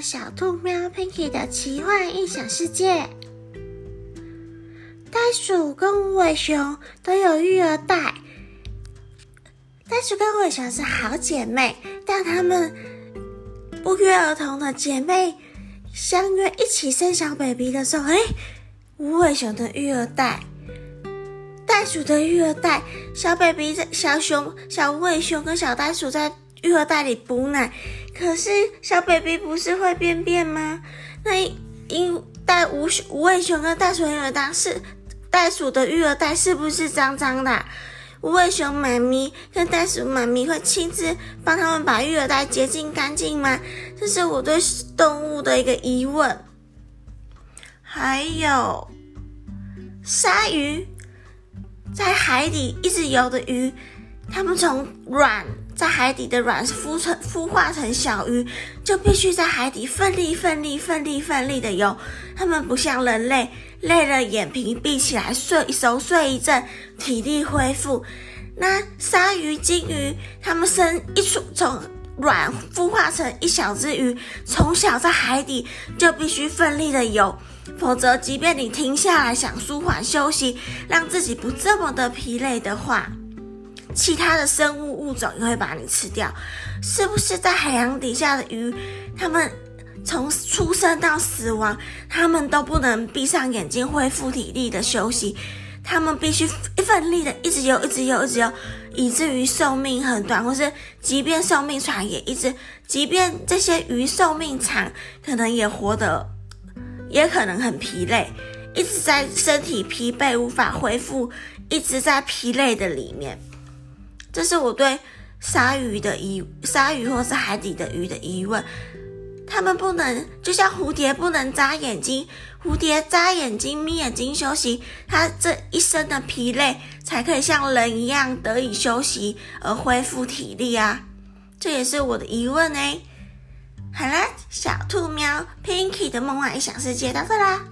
小兔喵 Pinky 的奇幻异想世界。袋鼠跟无尾熊都有育儿袋。袋鼠跟无尾熊是好姐妹，当她们不约而同的姐妹相约一起生小 baby 的时候，哎，无尾熊的育儿袋，袋鼠的育儿袋，小 baby 在小熊、小无尾熊跟小袋鼠在育儿袋里补奶。可是小 baby 不是会便便吗？那因带无无尾熊跟袋鼠育儿袋是袋鼠的育儿袋是不是脏脏的？无尾熊妈咪跟袋鼠妈咪会亲自帮他们把育儿袋洁净干净吗？这是我对动物的一个疑问。还有鲨鱼在海底一直游的鱼，它们从卵。在海底的卵孵成孵化成小鱼，就必须在海底奋力、奋力、奋力、奋力的游。它们不像人类，累了眼皮闭起来睡熟睡一阵，体力恢复。那鲨鱼、金鱼，它们生一出从卵孵化成一小只鱼，从小在海底就必须奋力的游，否则即便你停下来想舒缓休息，让自己不这么的疲累的话。其他的生物物种也会把你吃掉，是不是？在海洋底下的鱼，它们从出生到死亡，它们都不能闭上眼睛恢复体力的休息，它们必须一奋力的一直游，一直游，一直游，以至于寿命很短，或是即便寿命长，也一直，即便这些鱼寿命长，可能也活得，也可能很疲累，一直在身体疲惫无法恢复，一直在疲累的里面。这是我对鲨鱼的疑，鲨鱼或是海底的鱼的疑问。它们不能，就像蝴蝶不能眨眼睛，蝴蝶眨眼睛、眯眼睛休息，它这一生的疲累才可以像人一样得以休息而恢复体力啊！这也是我的疑问呢。好啦，小兔喵 Pinky 的梦幻异想世界到这啦。